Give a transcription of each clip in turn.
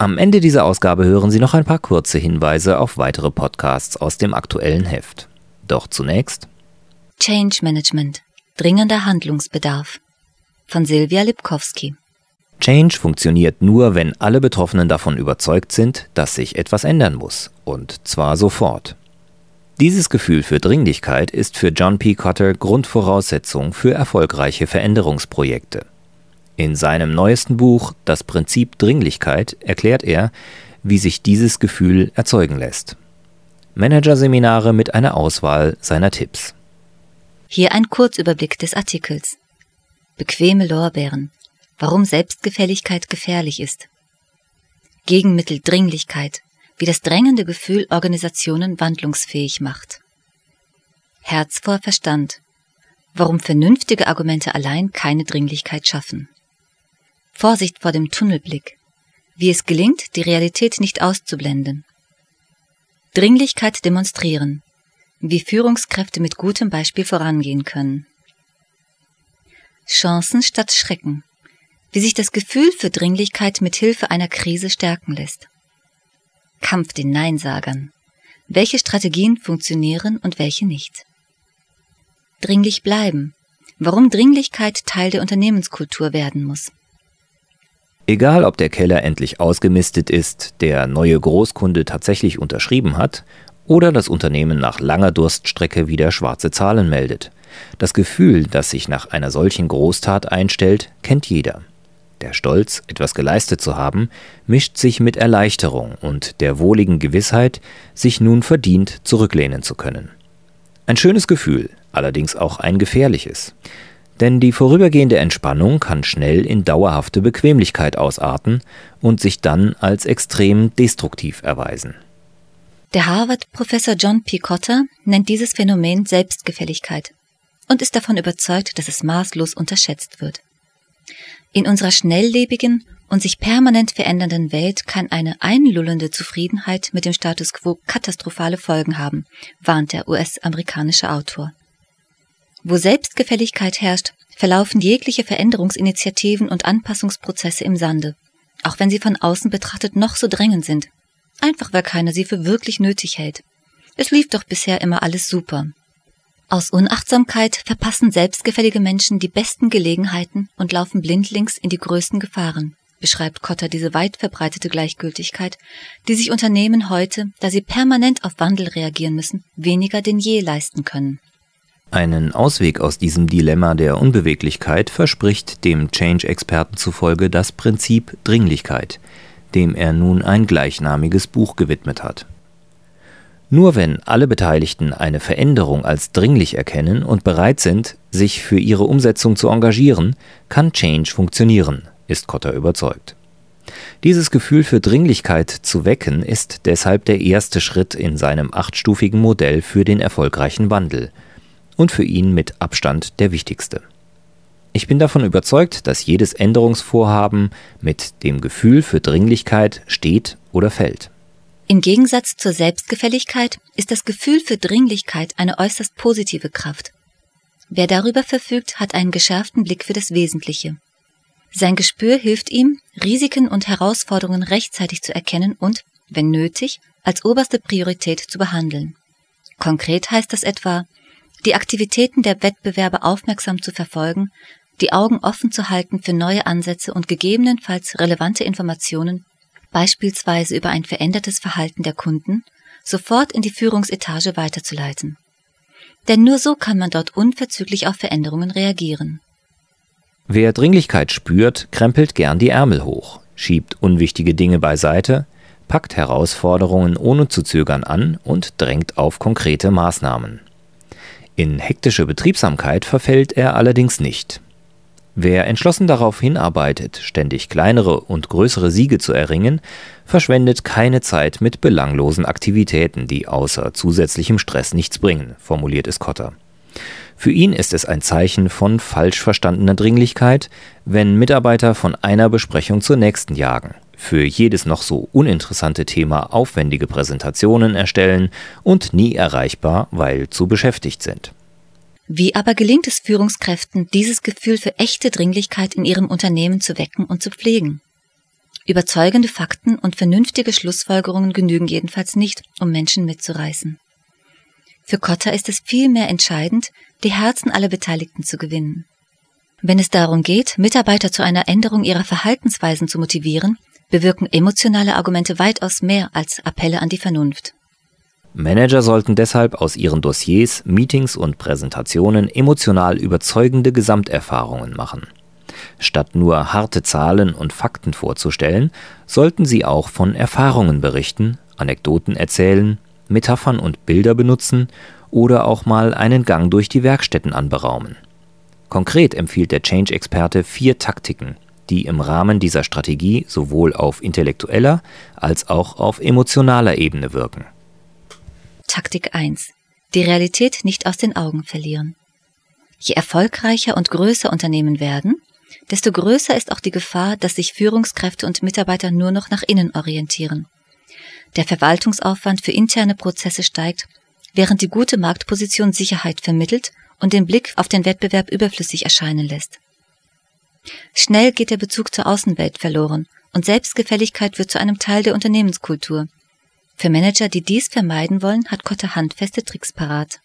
Am Ende dieser Ausgabe hören Sie noch ein paar kurze Hinweise auf weitere Podcasts aus dem aktuellen Heft. Doch zunächst Change Management. Dringender Handlungsbedarf. Von Silvia Lipkowski. Change funktioniert nur, wenn alle Betroffenen davon überzeugt sind, dass sich etwas ändern muss. Und zwar sofort. Dieses Gefühl für Dringlichkeit ist für John P. Cotter Grundvoraussetzung für erfolgreiche Veränderungsprojekte. In seinem neuesten Buch Das Prinzip Dringlichkeit erklärt er, wie sich dieses Gefühl erzeugen lässt. Managerseminare mit einer Auswahl seiner Tipps. Hier ein Kurzüberblick des Artikels. Bequeme Lorbeeren. Warum Selbstgefälligkeit gefährlich ist. Gegenmittel Dringlichkeit. Wie das drängende Gefühl Organisationen wandlungsfähig macht. Herz vor Verstand. Warum vernünftige Argumente allein keine Dringlichkeit schaffen. Vorsicht vor dem Tunnelblick. Wie es gelingt, die Realität nicht auszublenden. Dringlichkeit demonstrieren. Wie Führungskräfte mit gutem Beispiel vorangehen können. Chancen statt Schrecken. Wie sich das Gefühl für Dringlichkeit mit Hilfe einer Krise stärken lässt. Kampf den Neinsagern. Welche Strategien funktionieren und welche nicht. Dringlich bleiben. Warum Dringlichkeit Teil der Unternehmenskultur werden muss. Egal, ob der Keller endlich ausgemistet ist, der neue Großkunde tatsächlich unterschrieben hat oder das Unternehmen nach langer Durststrecke wieder schwarze Zahlen meldet. Das Gefühl, das sich nach einer solchen Großtat einstellt, kennt jeder. Der Stolz, etwas geleistet zu haben, mischt sich mit Erleichterung und der wohligen Gewissheit, sich nun verdient zurücklehnen zu können. Ein schönes Gefühl, allerdings auch ein gefährliches. Denn die vorübergehende Entspannung kann schnell in dauerhafte Bequemlichkeit ausarten und sich dann als extrem destruktiv erweisen. Der Harvard-Professor John P. Cotter nennt dieses Phänomen Selbstgefälligkeit und ist davon überzeugt, dass es maßlos unterschätzt wird. In unserer schnelllebigen und sich permanent verändernden Welt kann eine einlullende Zufriedenheit mit dem Status quo katastrophale Folgen haben, warnt der US-amerikanische Autor. Wo Selbstgefälligkeit herrscht, verlaufen jegliche Veränderungsinitiativen und Anpassungsprozesse im Sande, auch wenn sie von außen betrachtet noch so drängend sind. Einfach weil keiner sie für wirklich nötig hält. Es lief doch bisher immer alles super. Aus Unachtsamkeit verpassen selbstgefällige Menschen die besten Gelegenheiten und laufen blindlings in die größten Gefahren, beschreibt Kotter diese weit verbreitete Gleichgültigkeit, die sich Unternehmen heute, da sie permanent auf Wandel reagieren müssen, weniger denn je leisten können. Einen Ausweg aus diesem Dilemma der Unbeweglichkeit verspricht dem Change-Experten zufolge das Prinzip Dringlichkeit, dem er nun ein gleichnamiges Buch gewidmet hat. Nur wenn alle Beteiligten eine Veränderung als dringlich erkennen und bereit sind, sich für ihre Umsetzung zu engagieren, kann Change funktionieren, ist Kotter überzeugt. Dieses Gefühl für Dringlichkeit zu wecken ist deshalb der erste Schritt in seinem achtstufigen Modell für den erfolgreichen Wandel – und für ihn mit Abstand der wichtigste. Ich bin davon überzeugt, dass jedes Änderungsvorhaben mit dem Gefühl für Dringlichkeit steht oder fällt. Im Gegensatz zur Selbstgefälligkeit ist das Gefühl für Dringlichkeit eine äußerst positive Kraft. Wer darüber verfügt, hat einen geschärften Blick für das Wesentliche. Sein Gespür hilft ihm, Risiken und Herausforderungen rechtzeitig zu erkennen und, wenn nötig, als oberste Priorität zu behandeln. Konkret heißt das etwa, die Aktivitäten der Wettbewerbe aufmerksam zu verfolgen, die Augen offen zu halten für neue Ansätze und gegebenenfalls relevante Informationen, beispielsweise über ein verändertes Verhalten der Kunden, sofort in die Führungsetage weiterzuleiten. Denn nur so kann man dort unverzüglich auf Veränderungen reagieren. Wer Dringlichkeit spürt, krempelt gern die Ärmel hoch, schiebt unwichtige Dinge beiseite, packt Herausforderungen ohne zu zögern an und drängt auf konkrete Maßnahmen. In hektische Betriebsamkeit verfällt er allerdings nicht. Wer entschlossen darauf hinarbeitet, ständig kleinere und größere Siege zu erringen, verschwendet keine Zeit mit belanglosen Aktivitäten, die außer zusätzlichem Stress nichts bringen, formuliert es Kotter. Für ihn ist es ein Zeichen von falsch verstandener Dringlichkeit, wenn Mitarbeiter von einer Besprechung zur nächsten jagen, für jedes noch so uninteressante Thema aufwendige Präsentationen erstellen und nie erreichbar, weil zu beschäftigt sind. Wie aber gelingt es Führungskräften, dieses Gefühl für echte Dringlichkeit in ihrem Unternehmen zu wecken und zu pflegen? Überzeugende Fakten und vernünftige Schlussfolgerungen genügen jedenfalls nicht, um Menschen mitzureißen. Für Kotter ist es vielmehr entscheidend, die Herzen aller Beteiligten zu gewinnen. Wenn es darum geht, Mitarbeiter zu einer Änderung ihrer Verhaltensweisen zu motivieren, bewirken emotionale Argumente weitaus mehr als Appelle an die Vernunft. Manager sollten deshalb aus ihren Dossiers, Meetings und Präsentationen emotional überzeugende Gesamterfahrungen machen. Statt nur harte Zahlen und Fakten vorzustellen, sollten sie auch von Erfahrungen berichten, Anekdoten erzählen, Metaphern und Bilder benutzen oder auch mal einen Gang durch die Werkstätten anberaumen. Konkret empfiehlt der Change-Experte vier Taktiken, die im Rahmen dieser Strategie sowohl auf intellektueller als auch auf emotionaler Ebene wirken. Taktik 1. Die Realität nicht aus den Augen verlieren. Je erfolgreicher und größer Unternehmen werden, desto größer ist auch die Gefahr, dass sich Führungskräfte und Mitarbeiter nur noch nach innen orientieren. Der Verwaltungsaufwand für interne Prozesse steigt, während die gute Marktposition Sicherheit vermittelt und den Blick auf den Wettbewerb überflüssig erscheinen lässt. Schnell geht der Bezug zur Außenwelt verloren und Selbstgefälligkeit wird zu einem Teil der Unternehmenskultur. Für Manager, die dies vermeiden wollen, hat Kotte handfeste Tricks parat.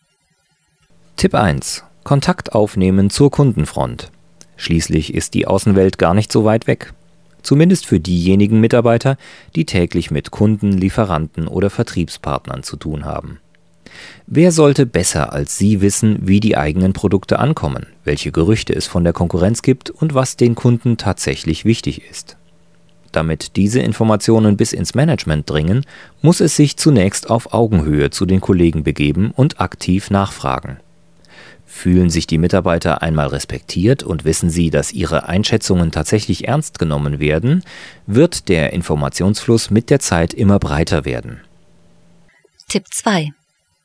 Tipp 1. Kontakt aufnehmen zur Kundenfront. Schließlich ist die Außenwelt gar nicht so weit weg. Zumindest für diejenigen Mitarbeiter, die täglich mit Kunden, Lieferanten oder Vertriebspartnern zu tun haben. Wer sollte besser als Sie wissen, wie die eigenen Produkte ankommen, welche Gerüchte es von der Konkurrenz gibt und was den Kunden tatsächlich wichtig ist? Damit diese Informationen bis ins Management dringen, muss es sich zunächst auf Augenhöhe zu den Kollegen begeben und aktiv nachfragen. Fühlen sich die Mitarbeiter einmal respektiert und wissen sie, dass ihre Einschätzungen tatsächlich ernst genommen werden, wird der Informationsfluss mit der Zeit immer breiter werden. Tipp 2.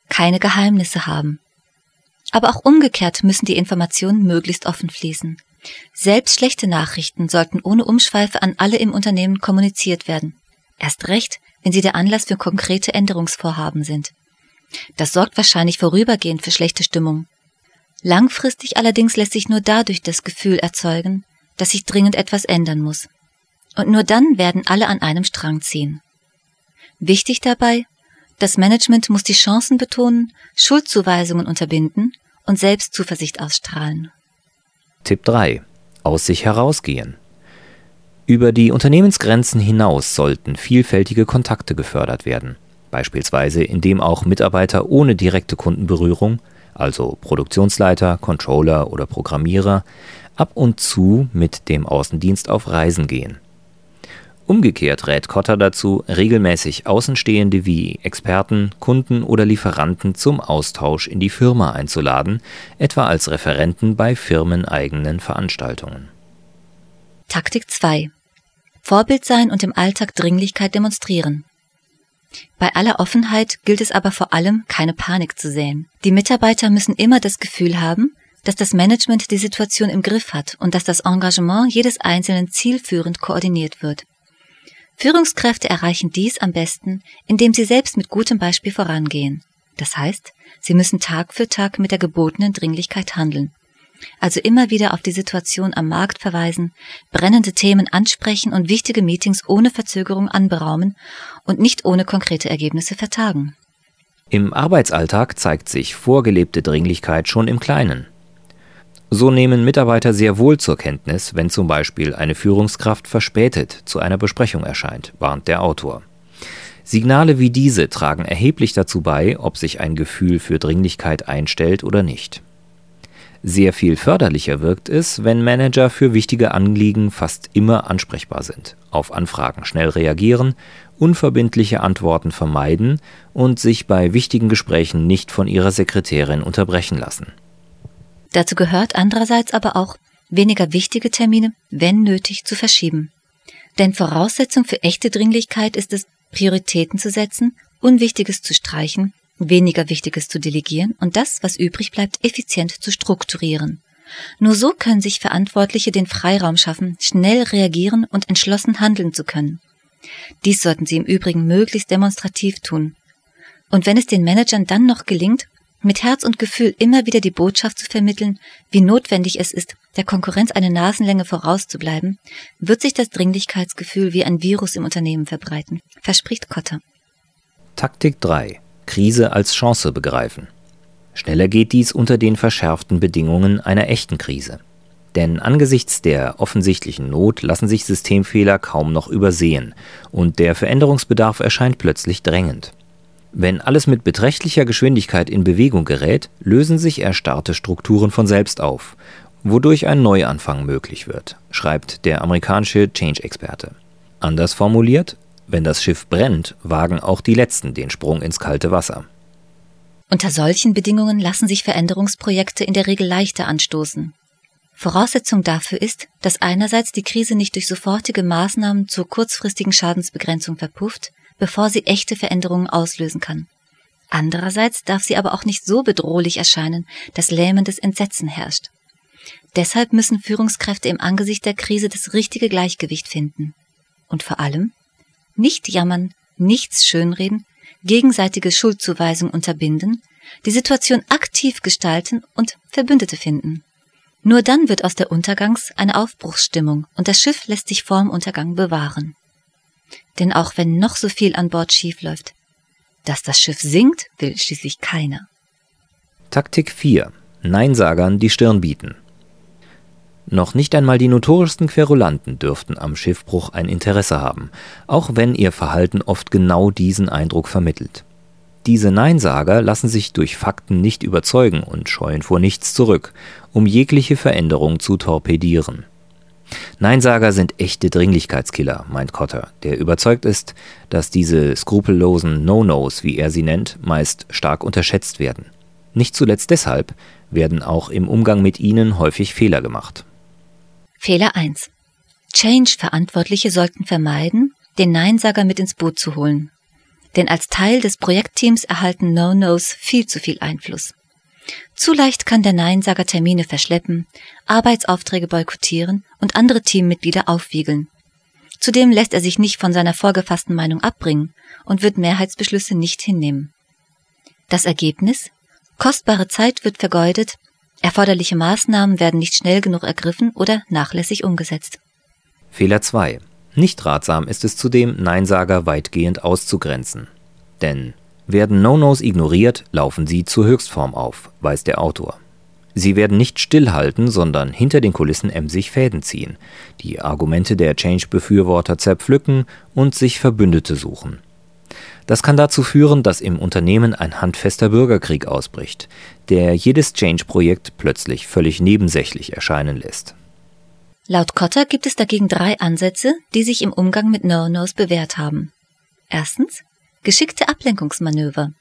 Keine Geheimnisse haben. Aber auch umgekehrt müssen die Informationen möglichst offen fließen. Selbst schlechte Nachrichten sollten ohne Umschweife an alle im Unternehmen kommuniziert werden. Erst recht, wenn sie der Anlass für konkrete Änderungsvorhaben sind. Das sorgt wahrscheinlich vorübergehend für schlechte Stimmung. Langfristig allerdings lässt sich nur dadurch das Gefühl erzeugen, dass sich dringend etwas ändern muss. Und nur dann werden alle an einem Strang ziehen. Wichtig dabei, das Management muss die Chancen betonen, Schuldzuweisungen unterbinden und selbst Zuversicht ausstrahlen. Tipp 3. Aus sich herausgehen. Über die Unternehmensgrenzen hinaus sollten vielfältige Kontakte gefördert werden, beispielsweise indem auch Mitarbeiter ohne direkte Kundenberührung, also Produktionsleiter, Controller oder Programmierer, ab und zu mit dem Außendienst auf Reisen gehen. Umgekehrt rät Kotter dazu, regelmäßig Außenstehende wie Experten, Kunden oder Lieferanten zum Austausch in die Firma einzuladen, etwa als Referenten bei firmeneigenen Veranstaltungen. Taktik 2. Vorbild sein und im Alltag Dringlichkeit demonstrieren. Bei aller Offenheit gilt es aber vor allem, keine Panik zu säen. Die Mitarbeiter müssen immer das Gefühl haben, dass das Management die Situation im Griff hat und dass das Engagement jedes Einzelnen zielführend koordiniert wird. Führungskräfte erreichen dies am besten, indem sie selbst mit gutem Beispiel vorangehen. Das heißt, sie müssen Tag für Tag mit der gebotenen Dringlichkeit handeln. Also immer wieder auf die Situation am Markt verweisen, brennende Themen ansprechen und wichtige Meetings ohne Verzögerung anberaumen und nicht ohne konkrete Ergebnisse vertagen. Im Arbeitsalltag zeigt sich vorgelebte Dringlichkeit schon im Kleinen. So nehmen Mitarbeiter sehr wohl zur Kenntnis, wenn zum Beispiel eine Führungskraft verspätet zu einer Besprechung erscheint, warnt der Autor. Signale wie diese tragen erheblich dazu bei, ob sich ein Gefühl für Dringlichkeit einstellt oder nicht. Sehr viel förderlicher wirkt es, wenn Manager für wichtige Anliegen fast immer ansprechbar sind, auf Anfragen schnell reagieren, unverbindliche Antworten vermeiden und sich bei wichtigen Gesprächen nicht von ihrer Sekretärin unterbrechen lassen. Dazu gehört andererseits aber auch, weniger wichtige Termine, wenn nötig, zu verschieben. Denn Voraussetzung für echte Dringlichkeit ist es, Prioritäten zu setzen, Unwichtiges zu streichen, weniger Wichtiges zu delegieren und das, was übrig bleibt, effizient zu strukturieren. Nur so können sich Verantwortliche den Freiraum schaffen, schnell reagieren und entschlossen handeln zu können. Dies sollten sie im Übrigen möglichst demonstrativ tun. Und wenn es den Managern dann noch gelingt, mit Herz und Gefühl immer wieder die Botschaft zu vermitteln, wie notwendig es ist, der Konkurrenz eine Nasenlänge vorauszubleiben, wird sich das Dringlichkeitsgefühl wie ein Virus im Unternehmen verbreiten, verspricht Kotter. Taktik 3. Krise als Chance begreifen. Schneller geht dies unter den verschärften Bedingungen einer echten Krise. Denn angesichts der offensichtlichen Not lassen sich Systemfehler kaum noch übersehen und der Veränderungsbedarf erscheint plötzlich drängend. Wenn alles mit beträchtlicher Geschwindigkeit in Bewegung gerät, lösen sich erstarrte Strukturen von selbst auf, wodurch ein Neuanfang möglich wird, schreibt der amerikanische Change-Experte. Anders formuliert, wenn das Schiff brennt, wagen auch die Letzten den Sprung ins kalte Wasser. Unter solchen Bedingungen lassen sich Veränderungsprojekte in der Regel leichter anstoßen. Voraussetzung dafür ist, dass einerseits die Krise nicht durch sofortige Maßnahmen zur kurzfristigen Schadensbegrenzung verpufft, bevor sie echte Veränderungen auslösen kann. Andererseits darf sie aber auch nicht so bedrohlich erscheinen, dass lähmendes Entsetzen herrscht. Deshalb müssen Führungskräfte im Angesicht der Krise das richtige Gleichgewicht finden. Und vor allem nicht jammern, nichts schönreden, gegenseitige Schuldzuweisung unterbinden, die Situation aktiv gestalten und Verbündete finden. Nur dann wird aus der Untergangs eine Aufbruchsstimmung und das Schiff lässt sich vorm Untergang bewahren. Denn auch wenn noch so viel an Bord schiefläuft, dass das Schiff sinkt, will schließlich keiner. Taktik 4. Neinsagern die Stirn bieten. Noch nicht einmal die notorischsten Querulanten dürften am Schiffbruch ein Interesse haben, auch wenn ihr Verhalten oft genau diesen Eindruck vermittelt. Diese Neinsager lassen sich durch Fakten nicht überzeugen und scheuen vor nichts zurück, um jegliche Veränderung zu torpedieren. Neinsager sind echte Dringlichkeitskiller, meint Cotter, der überzeugt ist, dass diese skrupellosen No-Nos, wie er sie nennt, meist stark unterschätzt werden. Nicht zuletzt deshalb werden auch im Umgang mit ihnen häufig Fehler gemacht. Fehler 1. Change-Verantwortliche sollten vermeiden, den Neinsager mit ins Boot zu holen. Denn als Teil des Projektteams erhalten No-Nos viel zu viel Einfluss. Zu leicht kann der Neinsager Termine verschleppen, Arbeitsaufträge boykottieren und andere Teammitglieder aufwiegeln. Zudem lässt er sich nicht von seiner vorgefassten Meinung abbringen und wird Mehrheitsbeschlüsse nicht hinnehmen. Das Ergebnis? Kostbare Zeit wird vergeudet, Erforderliche Maßnahmen werden nicht schnell genug ergriffen oder nachlässig umgesetzt. Fehler 2. Nicht ratsam ist es zudem, Neinsager weitgehend auszugrenzen. Denn werden No-Nos ignoriert, laufen sie zur Höchstform auf, weiß der Autor. Sie werden nicht stillhalten, sondern hinter den Kulissen emsig Fäden ziehen, die Argumente der Change-Befürworter zerpflücken und sich Verbündete suchen. Das kann dazu führen, dass im Unternehmen ein handfester Bürgerkrieg ausbricht, der jedes Change-Projekt plötzlich völlig nebensächlich erscheinen lässt. Laut Cotter gibt es dagegen drei Ansätze, die sich im Umgang mit No-Nos bewährt haben. Erstens geschickte Ablenkungsmanöver.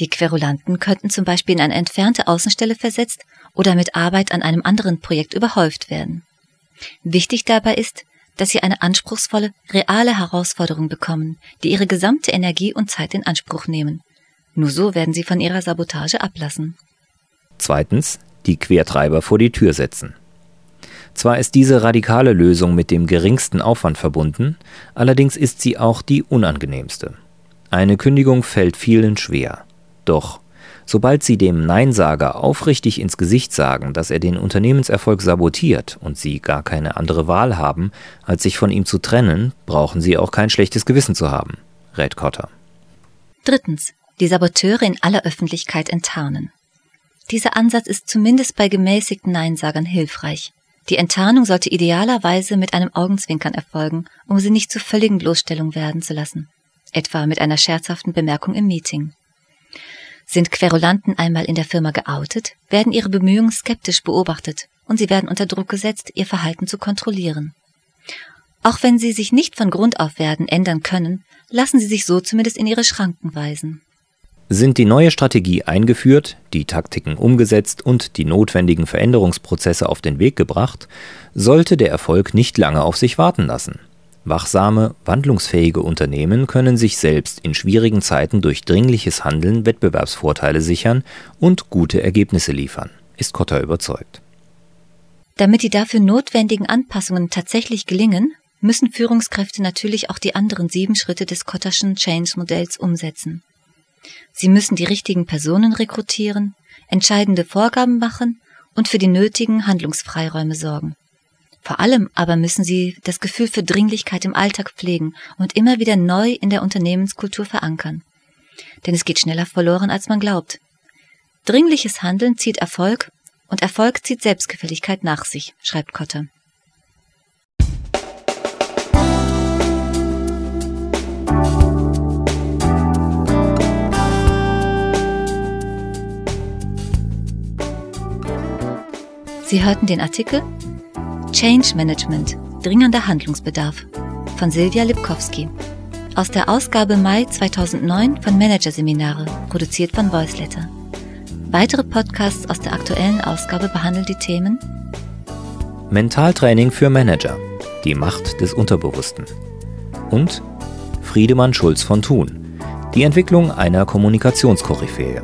Die Querulanten könnten zum Beispiel in eine entfernte Außenstelle versetzt oder mit Arbeit an einem anderen Projekt überhäuft werden. Wichtig dabei ist, dass sie eine anspruchsvolle, reale Herausforderung bekommen, die ihre gesamte Energie und Zeit in Anspruch nehmen. Nur so werden sie von ihrer Sabotage ablassen. Zweitens, die Quertreiber vor die Tür setzen. Zwar ist diese radikale Lösung mit dem geringsten Aufwand verbunden, allerdings ist sie auch die unangenehmste. Eine Kündigung fällt vielen schwer. Doch Sobald sie dem Neinsager aufrichtig ins Gesicht sagen, dass er den Unternehmenserfolg sabotiert und sie gar keine andere Wahl haben, als sich von ihm zu trennen, brauchen sie auch kein schlechtes Gewissen zu haben, rät Cotter. Drittens. Die Saboteure in aller Öffentlichkeit enttarnen. Dieser Ansatz ist zumindest bei gemäßigten Neinsagern hilfreich. Die Enttarnung sollte idealerweise mit einem Augenzwinkern erfolgen, um sie nicht zur völligen Bloßstellung werden zu lassen. Etwa mit einer scherzhaften Bemerkung im Meeting. Sind Querulanten einmal in der Firma geoutet, werden ihre Bemühungen skeptisch beobachtet und sie werden unter Druck gesetzt, ihr Verhalten zu kontrollieren. Auch wenn sie sich nicht von Grund auf werden ändern können, lassen sie sich so zumindest in ihre Schranken weisen. Sind die neue Strategie eingeführt, die Taktiken umgesetzt und die notwendigen Veränderungsprozesse auf den Weg gebracht, sollte der Erfolg nicht lange auf sich warten lassen. Wachsame, wandlungsfähige Unternehmen können sich selbst in schwierigen Zeiten durch dringliches Handeln Wettbewerbsvorteile sichern und gute Ergebnisse liefern, ist Kotter überzeugt. Damit die dafür notwendigen Anpassungen tatsächlich gelingen, müssen Führungskräfte natürlich auch die anderen sieben Schritte des Kotterschen Change-Modells umsetzen. Sie müssen die richtigen Personen rekrutieren, entscheidende Vorgaben machen und für die nötigen Handlungsfreiräume sorgen. Vor allem aber müssen Sie das Gefühl für Dringlichkeit im Alltag pflegen und immer wieder neu in der Unternehmenskultur verankern. Denn es geht schneller verloren, als man glaubt. Dringliches Handeln zieht Erfolg und Erfolg zieht Selbstgefälligkeit nach sich, schreibt Kotter. Sie hörten den Artikel Change Management, dringender Handlungsbedarf von Silvia Lipkowski aus der Ausgabe Mai 2009 von Managerseminare, produziert von Voiceletter. Weitere Podcasts aus der aktuellen Ausgabe behandeln die Themen Mentaltraining für Manager, die Macht des Unterbewussten und Friedemann Schulz von Thun, die Entwicklung einer Kommunikationskoryphäe.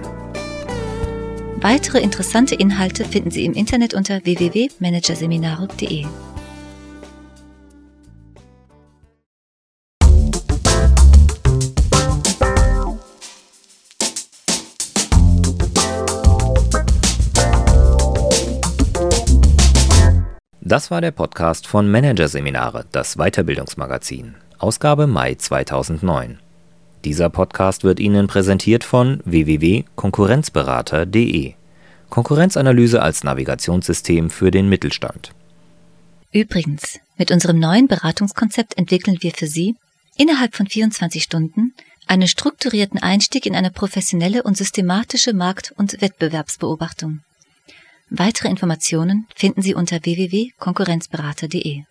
Weitere interessante Inhalte finden Sie im Internet unter www.managerseminare.de. Das war der Podcast von Managerseminare, das Weiterbildungsmagazin, Ausgabe Mai 2009. Dieser Podcast wird Ihnen präsentiert von www.konkurrenzberater.de. Konkurrenzanalyse als Navigationssystem für den Mittelstand. Übrigens, mit unserem neuen Beratungskonzept entwickeln wir für Sie innerhalb von 24 Stunden einen strukturierten Einstieg in eine professionelle und systematische Markt- und Wettbewerbsbeobachtung. Weitere Informationen finden Sie unter www.konkurrenzberater.de.